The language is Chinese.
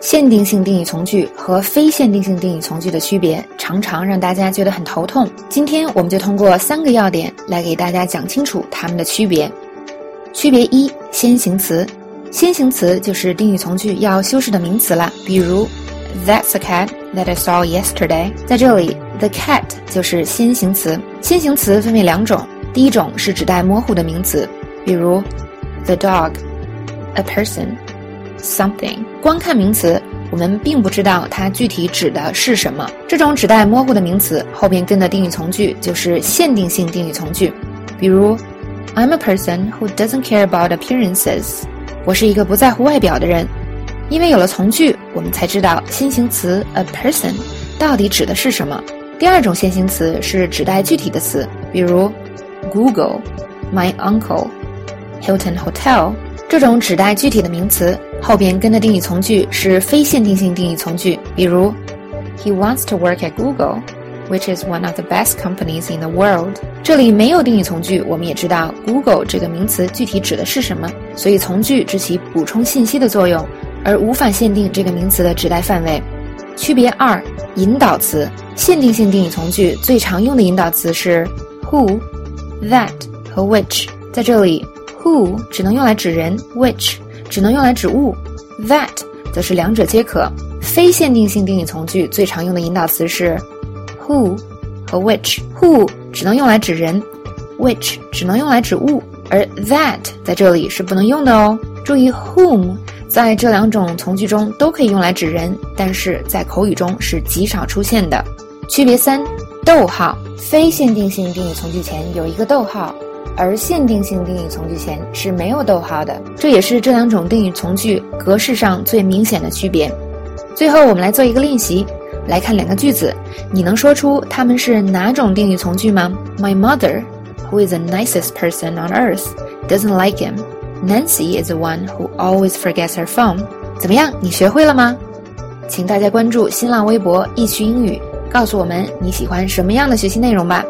限定性定语从句和非限定性定语从句的区别，常常让大家觉得很头痛。今天我们就通过三个要点来给大家讲清楚它们的区别。区别一：先行词。先行词就是定语从句要修饰的名词了，比如 That's a cat that I saw yesterday。在这里，the cat 就是先行词。先行词分为两种，第一种是指代模糊的名词，比如 the dog，a person。something，光看名词，我们并不知道它具体指的是什么。这种指代模糊的名词后边跟的定语从句就是限定性定语从句。比如，I'm a person who doesn't care about appearances。我是一个不在乎外表的人。因为有了从句，我们才知道先行词 a person 到底指的是什么。第二种先行词是指代具体的词，比如 Google，my uncle，Hilton Hotel。这种指代具体的名词后边跟的定语从句是非限定性定语从句，比如，He wants to work at Google, which is one of the best companies in the world。这里没有定语从句，我们也知道 Google 这个名词具体指的是什么，所以从句只起补充信息的作用，而无法限定这个名词的指代范围。区别二：引导词。限定性定语从句最常用的引导词是 who、that 和 which，在这里。Who 只能用来指人，which 只能用来指物，that 则是两者皆可。非限定性定语从句最常用的引导词是 who 和 which。Who 只能用来指人，which 只能用来指物，而 that 在这里是不能用的哦。注意，whom 在这两种从句中都可以用来指人，但是在口语中是极少出现的。区别三：逗号。非限定性定语从句前有一个逗号。而限定性定语从句前是没有逗号的，这也是这两种定语从句格式上最明显的区别。最后，我们来做一个练习，来看两个句子，你能说出它们是哪种定语从句吗？My mother, who is the nicest person on earth, doesn't like him. Nancy is the one who always forgets her phone. 怎么样，你学会了吗？请大家关注新浪微博易趣英语，告诉我们你喜欢什么样的学习内容吧。